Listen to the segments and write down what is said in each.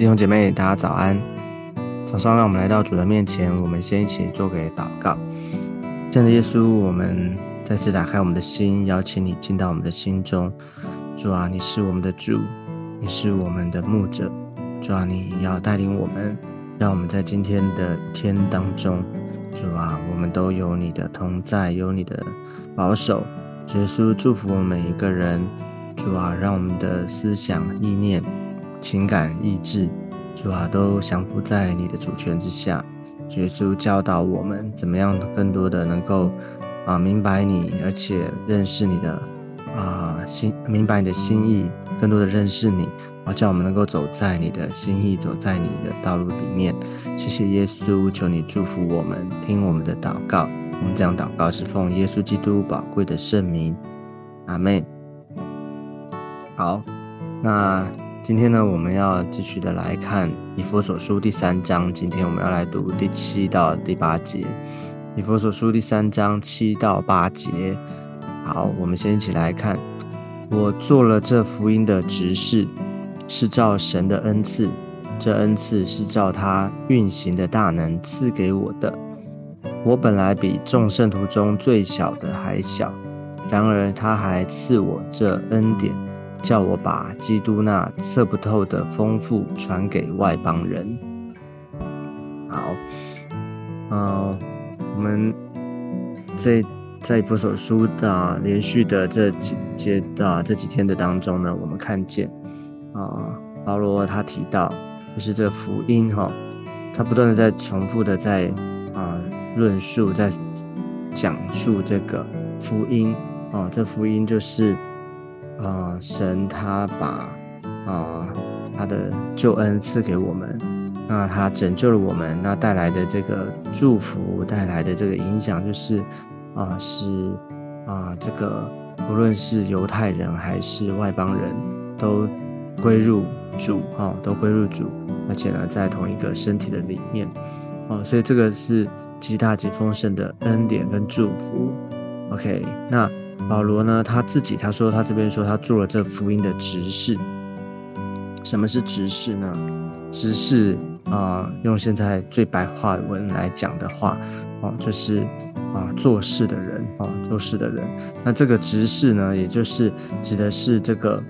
弟兄姐妹，大家早安！早上让我们来到主的面前，我们先一起做个祷告。亲爱的耶稣，我们再次打开我们的心，邀请你进到我们的心中。主啊，你是我们的主，你是我们的牧者。主啊，你要带领我们，让我们在今天的天当中，主啊，我们都有你的同在，有你的保守。耶稣祝福我们每一个人。主啊，让我们的思想、意念。情感意志，主啊，都降服在你的主权之下。耶稣教导我们怎么样更多的能够啊明白你，而且认识你的啊心，明白你的心意，更多的认识你，啊，叫我们能够走在你的心意，走在你的道路里面。谢谢耶稣，求你祝福我们，听我们的祷告。我们这样祷告是奉耶稣基督宝贵的圣名，阿门。好，那。今天呢，我们要继续的来看《以佛所书》第三章。今天我们要来读第七到第八节，《以佛所书》第三章七到八节。好，我们先一起来看。我做了这福音的执事，是照神的恩赐，这恩赐是照他运行的大能赐给我的。我本来比众圣徒中最小的还小，然而他还赐我这恩典。叫我把基督那测不透的丰富传给外邦人。好，嗯，我们在在一部手书的连续的这几节的这几天的当中呢，我们看见啊，保罗他提到，就是这福音哈，他不断的在重复的在啊论述，在讲述这个福音啊，这福音就是。啊，神他把啊他的救恩赐给我们，那他拯救了我们，那带来的这个祝福，带来的这个影响，就是啊是啊这个不论是犹太人还是外邦人都归入主啊，都归入主，而且呢在同一个身体的里面哦，所以这个是极大极丰盛的恩典跟祝福。OK，那。保罗呢，他自己他说他这边说他做了这福音的执事。什么是执事呢？执事啊，用现在最白话文来讲的话，哦，就是啊做事的人啊，做事的人。那这个执事呢，也就是指的是这个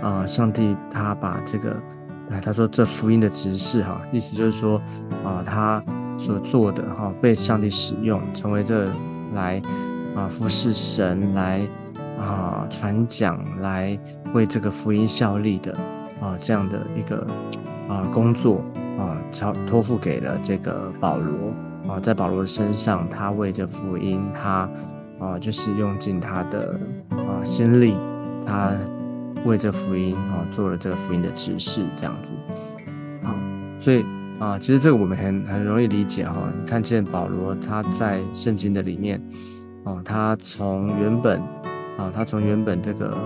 啊，上帝他把这个，哎，他说这福音的执事哈，意思就是说啊，他所做的哈，被上帝使用，成为这来。啊，服侍神来啊，传讲来为这个福音效力的啊，这样的一个啊工作啊，交托付给了这个保罗啊，在保罗身上，他为这福音，他啊就是用尽他的啊心力，他为这福音啊做了这个福音的指示，这样子。啊，所以啊，其实这个我们很很容易理解哈，你看见保罗他在圣经的里面。哦，他从原本啊，他从原本这个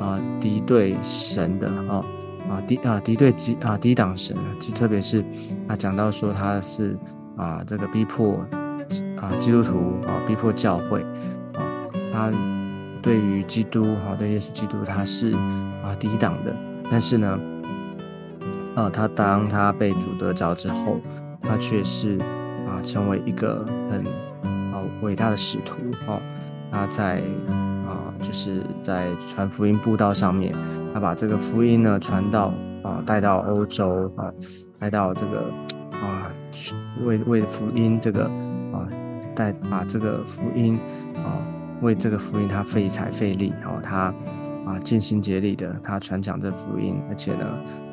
啊敌对神的啊啊敌啊敌对基啊抵挡神，就特别是他讲到说他是啊这个逼迫啊基督徒啊逼迫教会啊，他对于基督哈对耶稣基督他是啊抵挡的，但是呢啊他当他被主得着之后，他却是啊成为一个很。伟大的使徒哦，他在啊，就是在传福音布道上面，他把这个福音呢传到啊，带到欧洲啊，带到这个啊，为为福音这个啊，带把这个福音啊，为这个福音他费财费力哦，他啊尽心竭力的他传讲这福音，而且呢，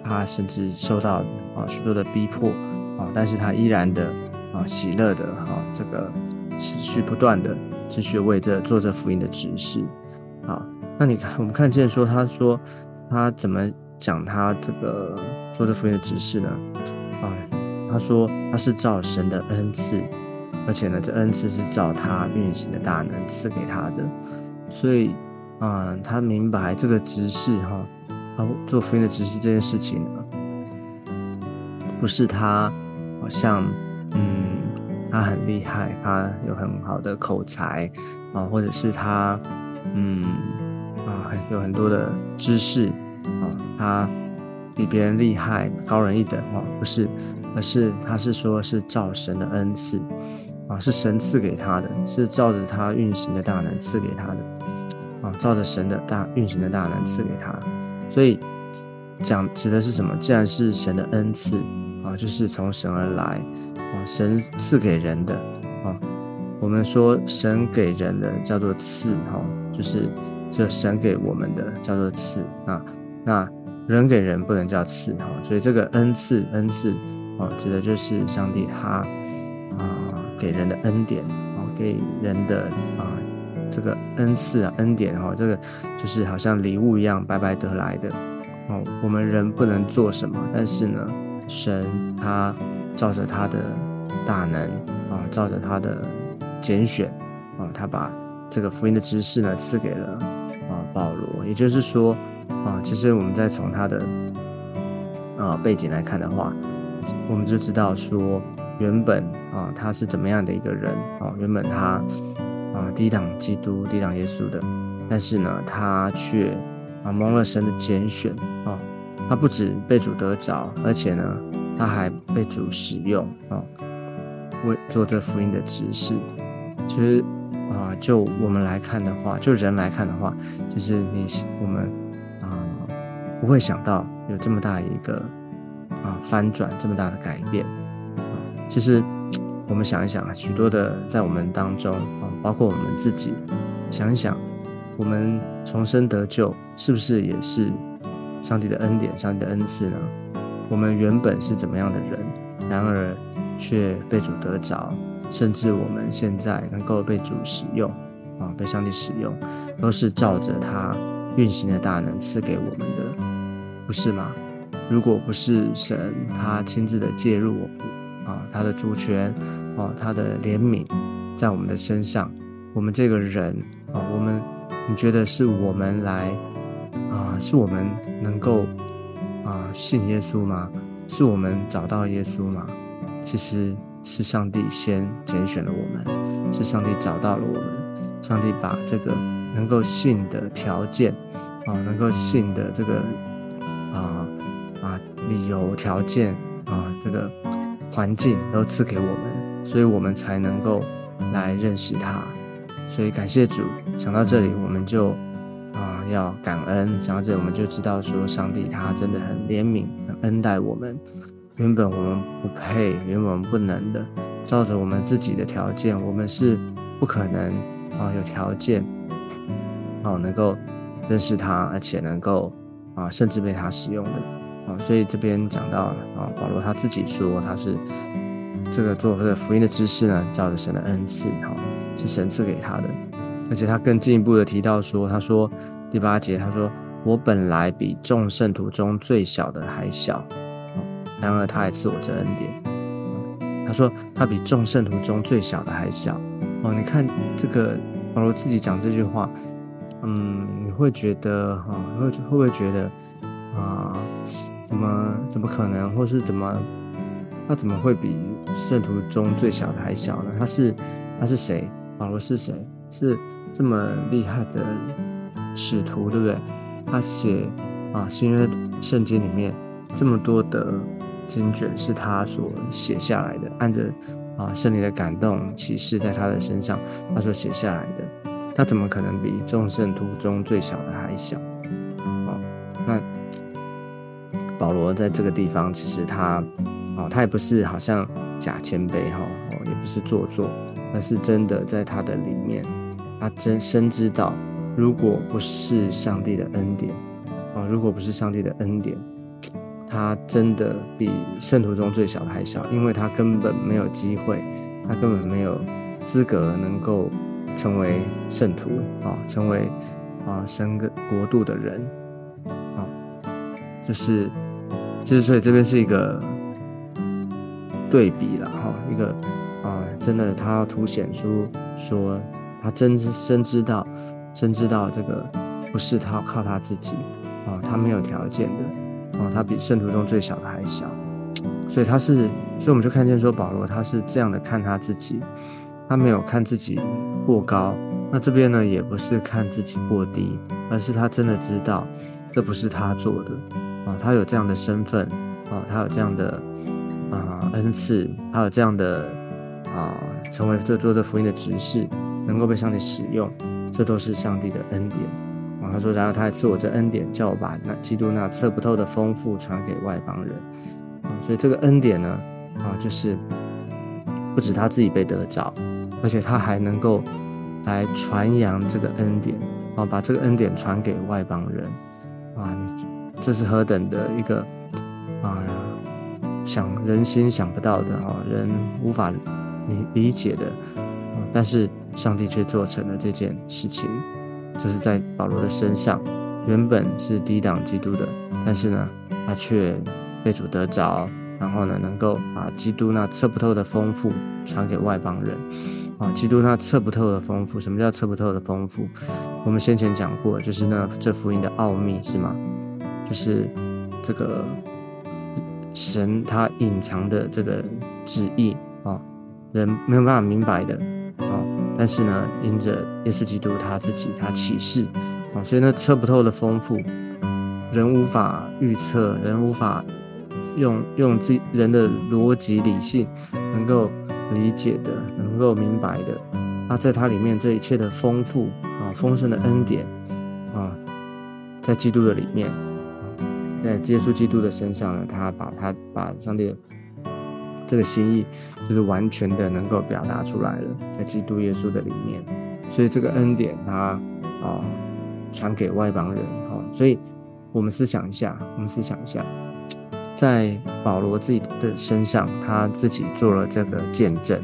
他甚至受到啊许多的逼迫啊，但是他依然的啊喜乐的哈这个。持续不断的，持续为这做这福音的指示，好，那你看，我们看见说，他说他怎么讲他这个做这福音的指示呢？啊，他说他是照神的恩赐，而且呢，这恩赐是照他运行的大能赐给他的，所以啊，他明白这个指示哈，他做福音的指示这件事情呢，不是他好像。他很厉害，他有很好的口才啊，或者是他，嗯，啊，有很多的知识啊，他比别人厉害、高人一等哦，不是，而是他是说是照神的恩赐啊，是神赐给他的，是照着他运行的大能赐给他的啊，照着神的大运行的大能赐给他，所以讲指的是什么？既然是神的恩赐啊，就是从神而来啊，神赐给人的啊，我们说神给人的叫做赐哈，就是这神给我们的叫做赐啊，那。人给人不能叫赐哈，所以这个恩赐恩赐哦，指的就是上帝他啊给人的恩典哦，给人的啊这个恩赐啊恩典哈，这个就是好像礼物一样白白得来的哦。我们人不能做什么，但是呢，神他照着他的大能啊，照着他的拣选啊，他把这个福音的知识呢赐给了啊保罗，也就是说。啊，其实我们再从他的啊背景来看的话，我们就知道说，原本啊他是怎么样的一个人啊？原本他啊抵挡基督、抵挡耶稣的，但是呢，他却啊蒙了神的拣选啊，他不止被主得着，而且呢，他还被主使用啊，为做这福音的指示。其实啊，就我们来看的话，就人来看的话，就是你我们啊。不会想到有这么大一个啊翻转，这么大的改变啊！其实我们想一想啊，许多的在我们当中啊，包括我们自己，想一想，我们重生得救是不是也是上帝的恩典、上帝的恩赐呢？我们原本是怎么样的人，然而却被主得着，甚至我们现在能够被主使用啊，被上帝使用，都是照着他运行的大能赐给我们的。不是吗？如果不是神他亲自的介入，啊，他的主权，啊，他的怜悯，在我们的身上，我们这个人，啊，我们，你觉得是我们来，啊，是我们能够，啊，信耶稣吗？是我们找到耶稣吗？其实是上帝先拣选了我们，是上帝找到了我们，上帝把这个能够信的条件，啊，能够信的这个。啊啊，理由条件啊，这个环境都赐给我们，所以我们才能够来认识他。所以感谢主。想到这里，我们就啊要感恩。想到这里，我们就知道说，上帝他真的很怜悯、很恩待我们。原本我们不配，原本我们不能的，照着我们自己的条件，我们是不可能啊有条件哦能够认识他，而且能够。啊，甚至被他使用的啊，所以这边讲到啊，保罗他自己说他是这个做这个福音的知识呢，照着神的恩赐，哈，是神赐给他的。而且他更进一步的提到说，他说第八节，他说我本来比众圣徒中最小的还小，然而他还赐我这恩典。他说他比众圣徒中最小的还小。哦，你看这个保罗自己讲这句话。嗯，你会觉得哈，会会不会觉得啊，怎么怎么可能，或是怎么，他怎么会比圣徒中最小的还小呢？他是他是谁？保罗是谁？是这么厉害的使徒，对不对？他写啊新约圣经里面这么多的经卷是他所写下来的，按着啊圣灵的感动启示在他的身上，他所写下来的。他怎么可能比众圣徒中最小的还小？哦，那保罗在这个地方，其实他，哦，他也不是好像假谦卑哈，哦，也不是做作，而是真的在他的里面，他真深知道，如果不是上帝的恩典，哦，如果不是上帝的恩典，他真的比圣徒中最小的还小，因为他根本没有机会，他根本没有资格能够。成为圣徒啊，成为啊神个国度的人啊，就是就是所以这边是一个对比了哈，一个啊真的他要凸显出说他真知深知道深知道这个不是他靠他自己啊，他没有条件的啊，他比圣徒中最小的还小，所以他是所以我们就看见说保罗他是这样的看他自己。他没有看自己过高，那这边呢也不是看自己过低，而是他真的知道这不是他做的，啊，他有这样的身份啊，他有这样的啊恩赐，他有这样的啊成为这做这福音的执事，能够被上帝使用，这都是上帝的恩典。他说，然后他还赐我这恩典，叫我把那基督那测不透的丰富传给外邦人啊。所以这个恩典呢啊，就是不止他自己被得着，而且他还能够来传扬这个恩典啊，把这个恩典传给外邦人啊。这是何等的一个啊，想人心想不到的啊，人无法理理解的，但是上帝却做成了这件事情，就是在保罗的身上，原本是抵挡基督的，但是呢，他却被主得着，然后呢，能够把基督那测不透的丰富传给外邦人啊，基督那测不透的丰富，什么叫测不透的丰富？我们先前讲过，就是那这福音的奥秘，是吗？就是这个神他隐藏的这个旨意啊，人没有办法明白的。但是呢，因着耶稣基督他自己他启示啊，所以那测不透的丰富，人无法预测，人无法用用自人的逻辑理性能够理解的，能够明白的。那在它里面这一切的丰富啊，丰盛的恩典啊，在基督的里面。在耶稣基督的身上呢，他把他把上帝这个心意，就是完全的能够表达出来了，在基督耶稣的里面，所以这个恩典他啊传给外邦人哈，所以我们思想一下，我们思想一下，在保罗自己的身上，他自己做了这个见证，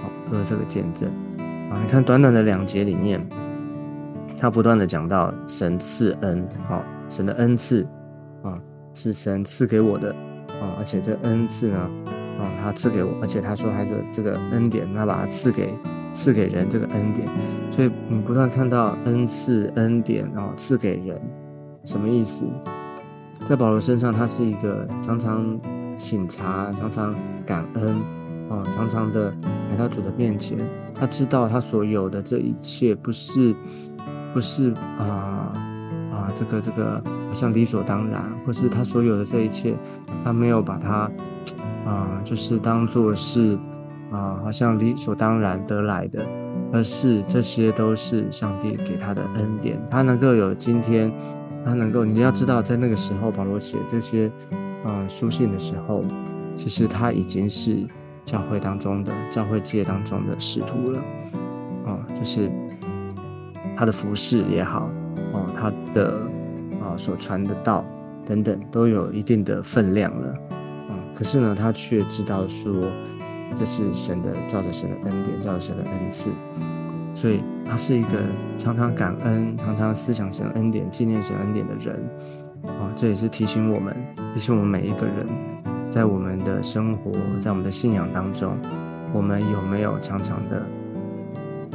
好做了这个见证啊，你看短短的两节里面，他不断的讲到神赐恩，好神的恩赐。啊，是神赐给我的啊，而且这恩赐呢，啊，他赐给我，而且他说还是这个恩典，他把它赐给赐给人这个恩典，所以你不断看到恩赐恩典然后，赐给人什么意思？在保罗身上，他是一个常常请茶、常常感恩啊，常常的来到主的面前，他知道他所有的这一切不是不是啊。这个这个好像理所当然，或是他所有的这一切，他没有把它啊，就是当做是啊，好像理所当然得来的，而是这些都是上帝给他的恩典，他能够有今天，他能够，你要知道，在那个时候，保罗写这些啊书信的时候，其实他已经是教会当中的教会界当中的使徒了，啊，就是他的服饰也好。他的啊所传的道等等都有一定的分量了，啊，可是呢，他却知道说这是神的，照着神的恩典，照着神的恩赐，所以他是一个常常感恩、常常思想神恩典、纪念神恩典的人，啊，这也是提醒我们，提醒我们每一个人，在我们的生活，在我们的信仰当中，我们有没有常常的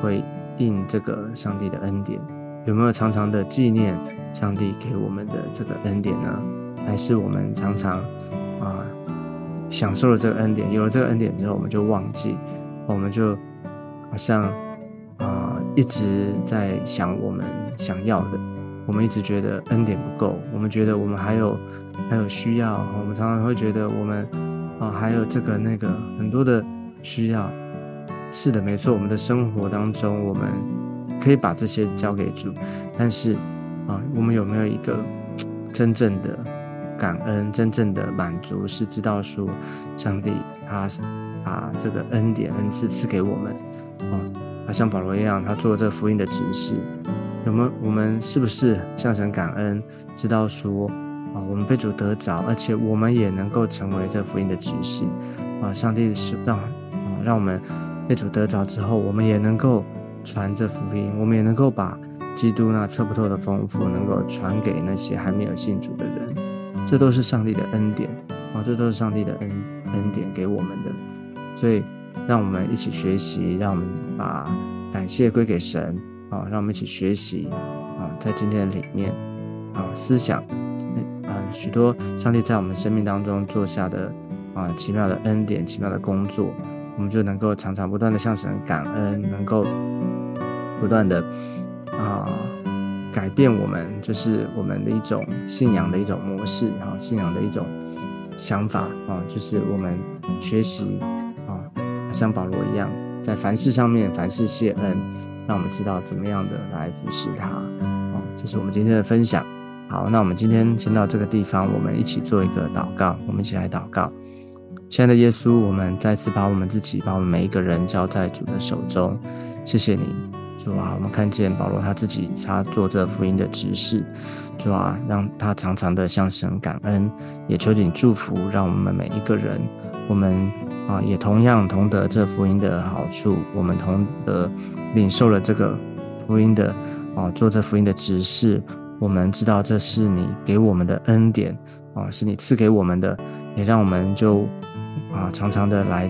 回应这个上帝的恩典？有没有常常的纪念上帝给我们的这个恩典呢？还是我们常常啊享受了这个恩典，有了这个恩典之后，我们就忘记，我们就好像啊一直在想我们想要的，我们一直觉得恩典不够，我们觉得我们还有还有需要，我们常常会觉得我们啊还有这个那个很多的需要。是的，没错，我们的生活当中我们。可以把这些交给主，但是啊，我们有没有一个真正的感恩、真正的满足？是知道说，上帝他把这个恩典、恩赐赐给我们啊，他像保罗一样，他做这个福音的指示。有没有？我们是不是向神感恩？知道说啊，我们被主得着，而且我们也能够成为这福音的指示啊。上帝是让啊，让我们被主得着之后，我们也能够。传这福音，我们也能够把基督那测不透的丰富，能够传给那些还没有信主的人。这都是上帝的恩典啊！这都是上帝的恩恩典给我们的。所以，让我们一起学习，让我们把感谢归给神啊！让我们一起学习啊，在今天的里面啊，思想啊，许多上帝在我们生命当中做下的啊奇妙的恩典、奇妙的工作，我们就能够常常不断的向神感恩，能够。不断的啊改变我们，就是我们的一种信仰的一种模式，啊，信仰的一种想法啊，就是我们学习啊，像保罗一样，在凡事上面凡事谢恩，让我们知道怎么样的来服侍他啊。这是我们今天的分享。好，那我们今天先到这个地方，我们一起做一个祷告，我们一起来祷告。亲爱的耶稣，我们再次把我们自己，把我们每一个人交在主的手中，谢谢你，主啊！我们看见保罗他自己，他做这福音的执事，主啊，让他常常的向神感恩，也求你祝福，让我们每一个人，我们啊，也同样同得这福音的好处，我们同得领受了这个福音的啊，做这福音的执事，我们知道这是你给我们的恩典啊，是你赐给我们的，也让我们就。啊，常常的来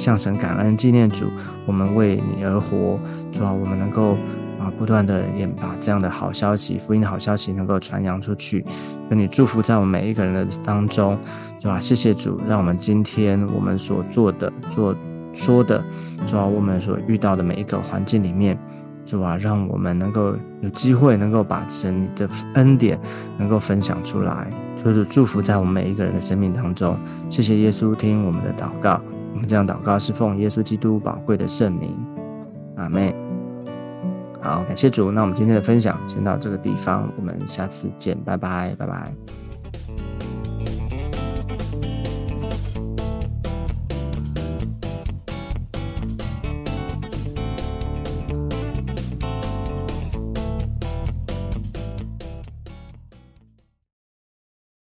向神感恩纪念主，我们为你而活，主啊，我们能够啊不断的也把这样的好消息、福音的好消息能够传扬出去，跟你祝福在我们每一个人的当中，主啊，谢谢主，让我们今天我们所做的、做说的，主啊，我们所遇到的每一个环境里面，主啊，让我们能够有机会能够把神的恩典能够分享出来。就是祝福在我们每一个人的生命当中，谢谢耶稣听我们的祷告，我们这样祷告是奉耶稣基督宝贵的圣名，阿妹。好，感谢主，那我们今天的分享先到这个地方，我们下次见，拜拜，拜拜。